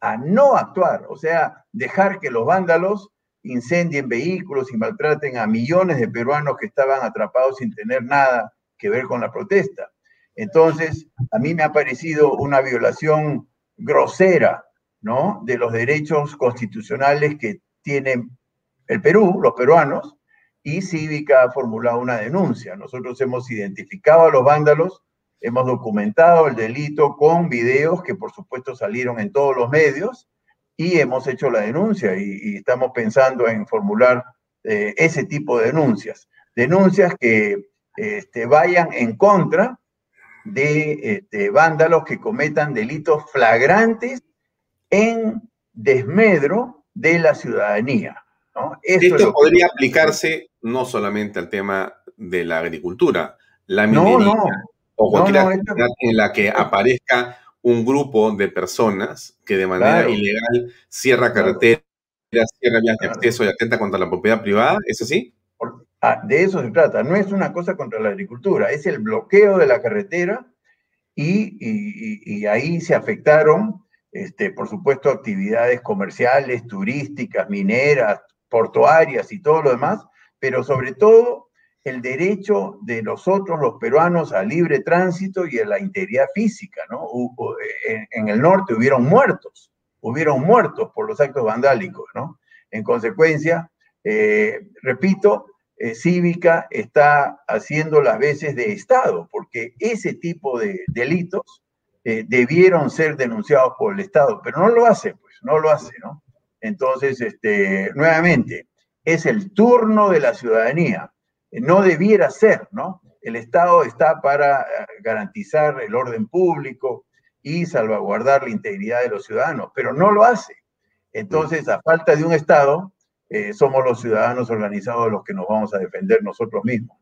a no actuar, o sea, dejar que los vándalos incendien vehículos y maltraten a millones de peruanos que estaban atrapados sin tener nada que ver con la protesta. Entonces, a mí me ha parecido una violación grosera, ¿no? De los derechos constitucionales que tiene el Perú, los peruanos, y Cívica ha formulado una denuncia. Nosotros hemos identificado a los vándalos, hemos documentado el delito con videos que por supuesto salieron en todos los medios y hemos hecho la denuncia y, estamos pensando en formular eh, ese tipo de denuncias. Denuncias que este, vayan en contra de este, vándalos que cometan delitos flagrantes en desmedro de la ciudadanía. Esto podría aplicarse no solamente al tema de la agricultura, la minería o cualquier actividad en la que aparezca un grupo de personas que de manera ilegal cierra carreteras, cierra vías de acceso y atenta contra la propiedad privada, ¿es así? Ah, de eso se trata, no es una cosa contra la agricultura, es el bloqueo de la carretera y, ahí se afectaron, este, por supuesto, actividades comerciales, turísticas, mineras, portuarias y todo lo demás, pero sobre todo el derecho de nosotros, los peruanos, a libre tránsito y a la integridad física, ¿no? En, el norte hubieron muertos, hubieron muertos por los actos vandálicos, ¿no? En consecuencia, eh, repito, eh, Cívica está haciendo las veces de Estado, porque ese tipo de delitos eh, debieron ser denunciados por el Estado, pero no lo hace, pues, no lo hace, ¿no? Entonces, este, nuevamente, es el turno de la ciudadanía. No debiera ser, ¿no? El Estado está para eh, garantizar el orden público y salvaguardar la integridad de los ciudadanos, pero no lo hace. Entonces, a falta de un Estado, eh, somos los ciudadanos organizados los que nos vamos a defender nosotros mismos.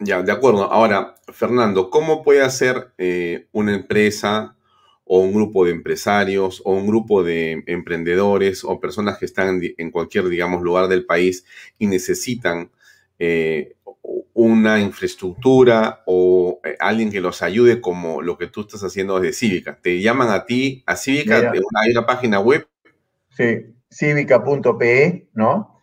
Ya, de acuerdo. Ahora, Fernando, ¿cómo puede hacer eh, una empresa o un grupo de empresarios o un grupo de emprendedores o personas que están en cualquier, digamos, lugar del país y necesitan eh, una infraestructura o alguien que los ayude como lo que tú estás haciendo desde Cívica. Te llaman a ti, a Cívica, hay una página web. Sí, cívica.pe, ¿no?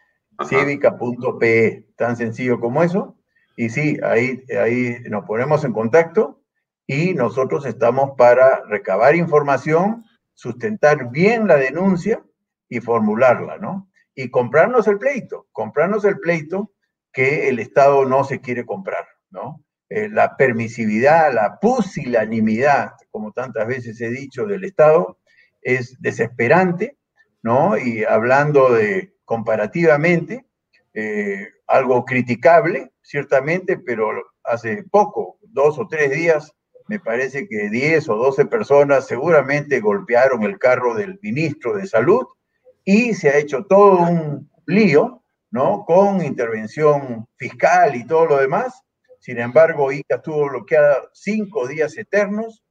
Cívica.pe, tan sencillo como eso. Y sí, ahí, ahí nos ponemos en contacto y nosotros estamos para recabar información, sustentar bien la denuncia y formularla, ¿no? Y comprarnos el pleito, comprarnos el pleito que el Estado no se quiere comprar, ¿no? Eh, la permisividad, la pusilanimidad, como tantas veces he dicho, del Estado es desesperante, ¿no? Y hablando de comparativamente, eh, algo criticable, ciertamente, pero hace poco, dos o tres días, me parece que 10 o 12 personas seguramente golpearon el carro del ministro de Salud y se ha hecho todo un lío, ¿no? Con intervención fiscal y todo lo demás. Sin embargo, Ica estuvo bloqueada cinco días eternos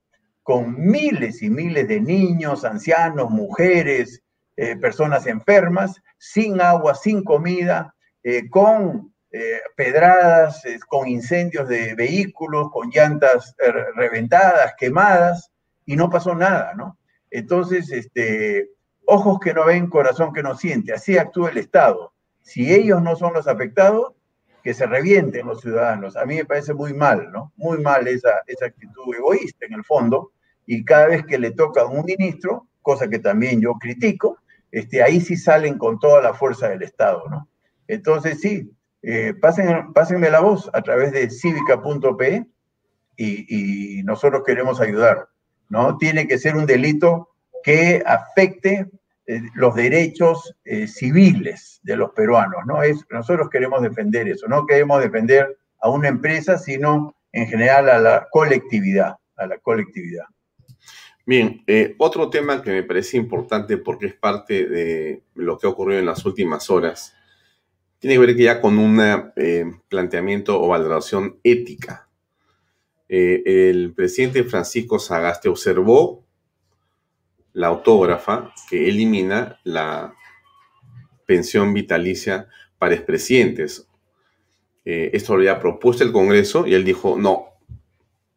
con miles y miles de niños, ancianos, mujeres, eh, personas enfermas, sin agua, sin comida, eh, con eh, pedradas, con incendios de vehículos, con llantas reventadas, quemadas, y no pasó nada, ¿no? Entonces, este, ojos que no ven, corazón que no siente, así actúa el Estado. Si ellos no son los afectados, que se revienten los ciudadanos. A mí me parece muy mal, ¿no? Muy mal esa, esa actitud egoísta en el fondo, y cada vez que le toca a un ministro, cosa que también yo critico, este, ahí sí salen con toda la fuerza del Estado, ¿no? Entonces sí, eh, pasen, pásenme la voz a través de cívica.pe y, y, nosotros queremos ayudar. ¿no? Tiene que ser un delito que afecte eh, los derechos eh, civiles de los peruanos. ¿no? Es, nosotros queremos defender eso, no queremos defender a una empresa, sino en general a la colectividad, a la colectividad. Bien, otro tema que me parece importante porque es parte de lo que ha ocurrido en las últimas horas tiene que ver que ya con un eh, planteamiento o valoración ética. Eh, el presidente Francisco Sagaste observó la autógrafa que elimina la pensión vitalicia para expresidentes. Eh, esto lo había propuesto el Congreso y él dijo, no,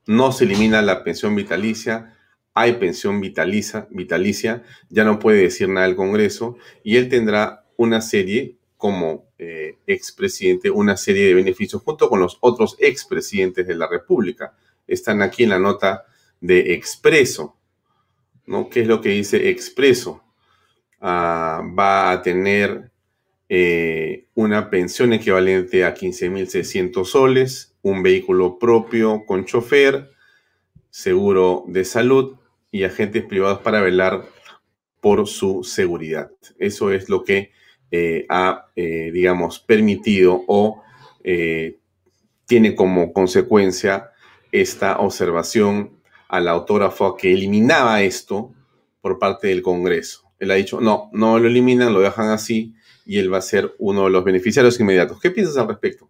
no se elimina la pensión vitalicia, hay pensión vitalicia, vitalicia, ya no puede decir nada el Congreso y él tendrá una serie como eh, expresidente una serie de beneficios junto con los otros expresidentes de la República. Están aquí en la nota de Expreso. ¿no? ¿Qué es lo que dice Expreso? Ah, va a tener eh, una pensión equivalente a 15.600 soles, un vehículo propio con chofer, seguro de salud y agentes privados para velar por su seguridad. Eso es lo que eh, ha, eh, digamos, permitido o tiene como consecuencia esta observación al autógrafo que eliminaba esto por parte del Congreso. Él ha dicho, no, no lo eliminan, lo dejan así y él va a ser uno de los beneficiarios inmediatos. ¿Qué piensas al respecto?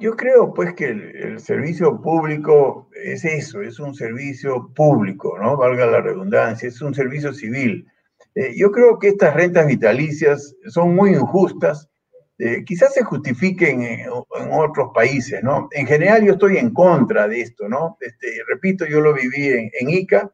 Yo creo pues que el, servicio público es eso, es un servicio público, ¿no? Valga la redundancia, es un servicio civil. Eh, yo creo que estas rentas vitalicias son muy injustas, eh, quizás se justifiquen en, otros países, ¿no? En general yo estoy en contra de esto, ¿no? Este, repito, yo lo viví en, en ICA,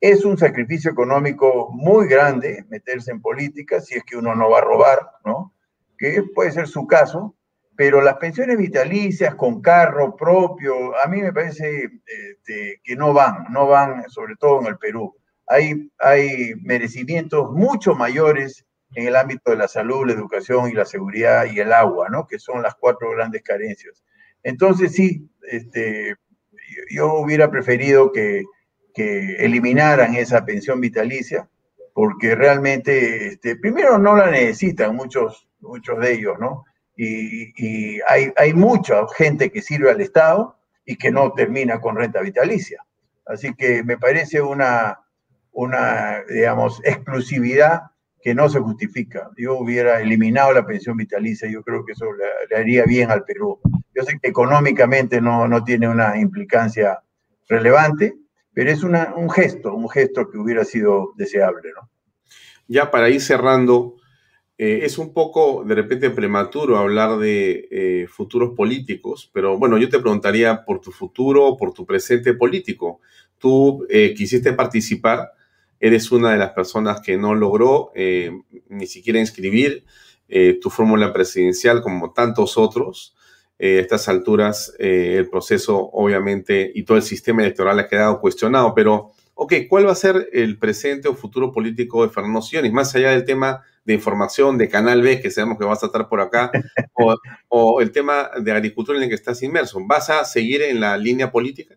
es un sacrificio económico muy grande meterse en política si es que uno no va a robar, ¿no? Que puede ser su caso, pero las pensiones vitalicias con carro propio, a mí me parece este, que no van, no van, sobre todo en el Perú. Hay, hay merecimientos mucho mayores en el ámbito de la salud, la educación y la seguridad y el agua, ¿no? Que son las cuatro grandes carencias. Entonces, sí, este, yo hubiera preferido que que eliminaran esa pensión vitalicia, porque realmente, este, primero no la necesitan muchos, muchos de ellos, ¿no? Y, hay, hay mucha gente que sirve al Estado y que no termina con renta vitalicia. Así que me parece una, una digamos, exclusividad que no se justifica. Yo hubiera eliminado la pensión vitalicia, yo creo que eso le, haría bien al Perú. Yo sé que económicamente no, no tiene una implicancia relevante, pero es un gesto, un gesto que hubiera sido deseable, ¿no? Ya para ir cerrando, eh, es un poco de repente prematuro hablar de eh, futuros políticos, pero bueno, yo te preguntaría por tu futuro, por tu presente político. Tú eh, quisiste participar, eres una de las personas que no logró ni siquiera inscribir tu fórmula presidencial como tantos otros. A estas alturas el proceso obviamente y todo el sistema electoral ha quedado cuestionado, pero ok, ¿cuál va a ser el presente o futuro político de Fernando Sionis? Más allá del tema de información de Canal B, que sabemos que vas a estar por acá, o, el tema de agricultura en el que estás inmerso, ¿vas a seguir en la línea política?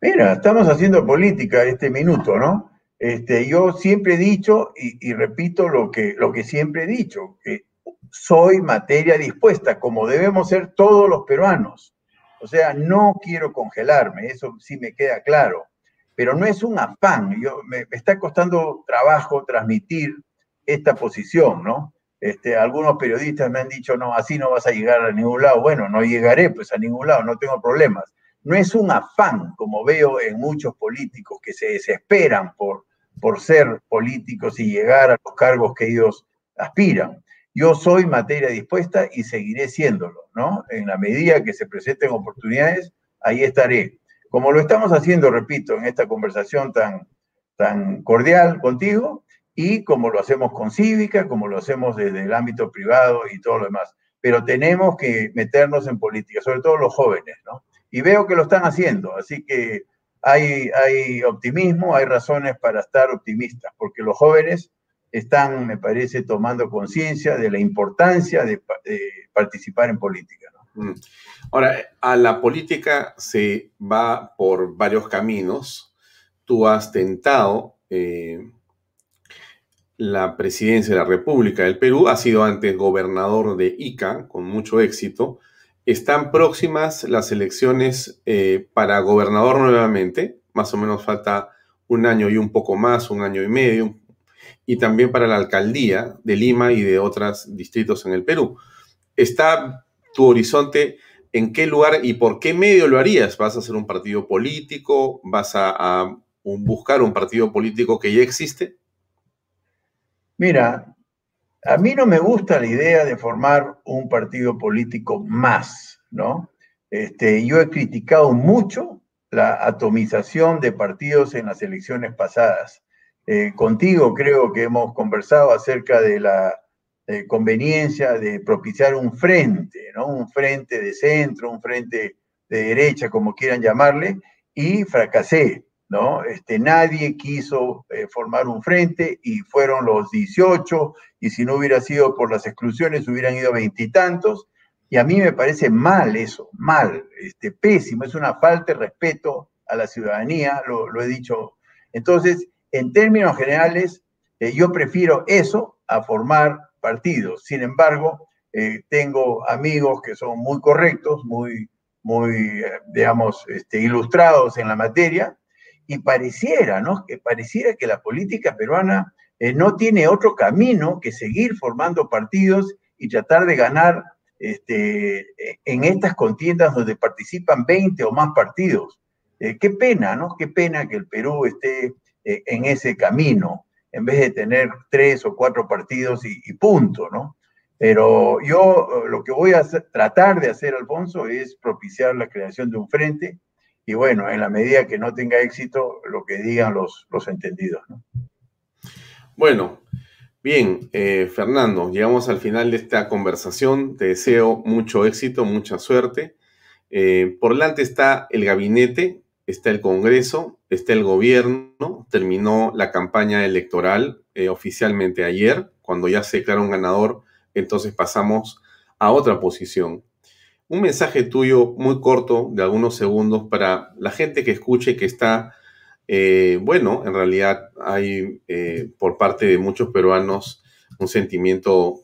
Mira, estamos haciendo política este minuto, ¿no? Este, yo siempre he dicho y, y repito lo que, lo que siempre he dicho, que soy materia dispuesta, como debemos ser todos los peruanos. O sea, no quiero congelarme, eso sí me queda claro, pero no es un afán. Yo, me, está costando trabajo transmitir esta posición, ¿no? Este, algunos periodistas me han dicho, no, así no vas a llegar a ningún lado. Bueno, no llegaré pues a ningún lado, no tengo problemas. No es un afán, como veo en muchos políticos que se desesperan por, por ser políticos y llegar a los cargos que ellos aspiran. Yo soy materia dispuesta y seguiré siéndolo, ¿no? En la medida que se presenten oportunidades, ahí estaré. Como lo estamos haciendo, repito, en esta conversación tan, tan cordial contigo, y como lo hacemos con Cívica, como lo hacemos desde el ámbito privado y todo lo demás. Pero tenemos que meternos en política, sobre todo los jóvenes, ¿no? Y veo que lo están haciendo, así que hay, hay optimismo, hay razones para estar optimistas, porque los jóvenes están, me parece, tomando conciencia de la importancia de, participar en política. Mm. Ahora, a la política se va por varios caminos. Tú has tentado eh, la presidencia de la República del Perú, has sido antes gobernador de Ica con mucho éxito. Están próximas las elecciones eh, para gobernador nuevamente, más o menos falta un año y un poco más, un año y medio, y también para la alcaldía de Lima y de otros distritos en el Perú. ¿Está tu horizonte en qué lugar y por qué medio lo harías? ¿Vas a hacer un partido político? ¿Vas a, buscar un partido político que ya existe? Mira, a mí no me gusta la idea de formar un partido político más, ¿no? Este, yo he criticado mucho la atomización de partidos en las elecciones pasadas. Eh, contigo creo que hemos conversado acerca de la, eh, conveniencia de propiciar un frente, ¿no? Un frente de centro, un frente de derecha, como quieran llamarle, y fracasé, ¿no? Este, nadie quiso eh, formar un frente y fueron los 18, y si no hubiera sido por las exclusiones hubieran ido veintitantos, y, a mí me parece mal eso, mal, este, pésimo, es una falta de respeto a la ciudadanía, lo, he dicho. Entonces, en términos generales, eh, yo prefiero eso a formar partidos. Sin embargo, eh, tengo amigos que son muy correctos, muy, muy digamos, este, ilustrados en la materia, y pareciera, ¿no? Que pareciera que la política peruana no tiene otro camino que seguir formando partidos y tratar de ganar este, en estas contiendas donde participan 20 o más partidos. qué pena, ¿no? Qué pena que el Perú esté en ese camino en vez de tener tres o cuatro partidos y, punto, ¿no? Pero yo eh, lo que voy a tratar de hacer, Alfonso, es propiciar la creación de un frente y bueno, en la medida que no tenga éxito, lo que digan los, los entendidos, ¿no? Bueno, bien, eh, Fernando, llegamos al final de esta conversación. Te deseo mucho éxito, mucha suerte. Eh, por delante está el gabinete está el Congreso, está el gobierno, terminó la campaña electoral eh, oficialmente ayer, cuando ya se declaró un ganador, entonces pasamos a otra posición. Un mensaje tuyo muy corto, de algunos segundos, para la gente que escuche que está, eh, bueno, en realidad hay eh, por parte de muchos peruanos un sentimiento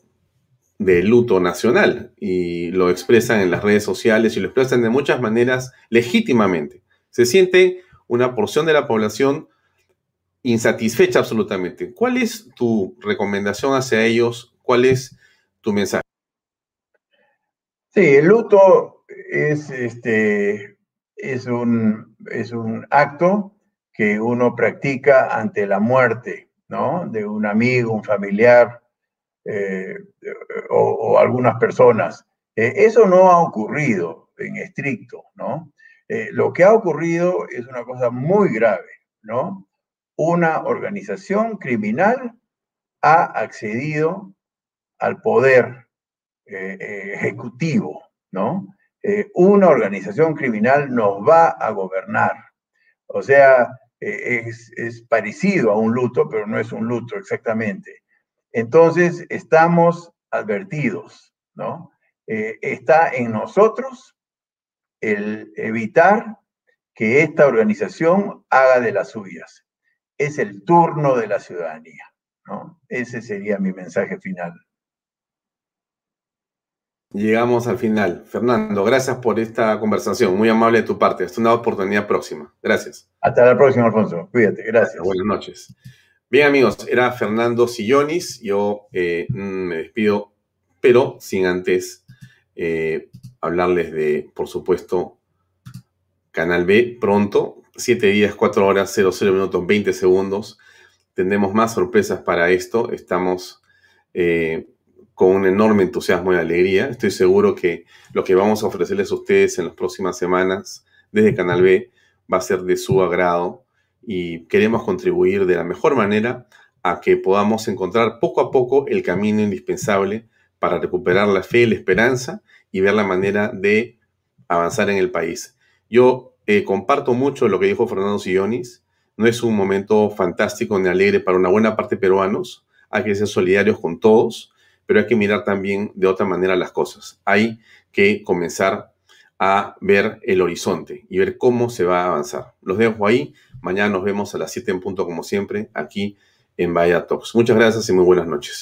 de luto nacional y lo expresan en las redes sociales y lo expresan de muchas maneras legítimamente. Se siente una porción de la población insatisfecha absolutamente. ¿Cuál es tu recomendación hacia ellos? ¿Cuál es tu mensaje? Sí, el luto es, este, es, un, es un acto que uno practica ante la muerte, ¿no? De un amigo, un familiar eh, o, algunas personas. Eh, eso no ha ocurrido en estricto, ¿no? Eh, lo que ha ocurrido es una cosa muy grave, ¿no? Una organización criminal ha accedido al poder eh, eh, ejecutivo, ¿no? una organización criminal nos va a gobernar. O sea, es, es parecido a un luto, pero no es un luto exactamente. Entonces, estamos advertidos, ¿no? está en nosotros el evitar que esta organización haga de las suyas. Es el turno de la ciudadanía. ¿no? Ese sería mi mensaje final. Llegamos al final. Fernando, gracias por esta conversación. Muy amable de tu parte. Hasta una oportunidad próxima. Gracias. Hasta la próxima, Alfonso. Cuídate. Gracias. Buenas noches. Bien, amigos, era Fernando Sillonis. Yo eh, me despido, pero sin antes eh, hablarles de, por supuesto, Canal B pronto, 7 días, 4 horas, 00 minutos, 20 segundos. Tendremos más sorpresas para esto. Estamos eh, con un enorme entusiasmo y alegría. Estoy seguro que lo que vamos a ofrecerles a ustedes en las próximas semanas desde Canal B va a ser de su agrado y queremos contribuir de la mejor manera a que podamos encontrar poco a poco el camino indispensable para recuperar la fe y la esperanza y ver la manera de avanzar en el país. Yo eh, comparto mucho lo que dijo Fernando Sillonis. No es un momento fantástico ni alegre para una buena parte de peruanos. Hay que ser solidarios con todos, pero hay que mirar también de otra manera las cosas. Hay que comenzar a ver el horizonte y ver cómo se va a avanzar. Los dejo ahí. Mañana nos vemos a las 7 en punto, como siempre, aquí en Vaya Talks. Muchas gracias y muy buenas noches.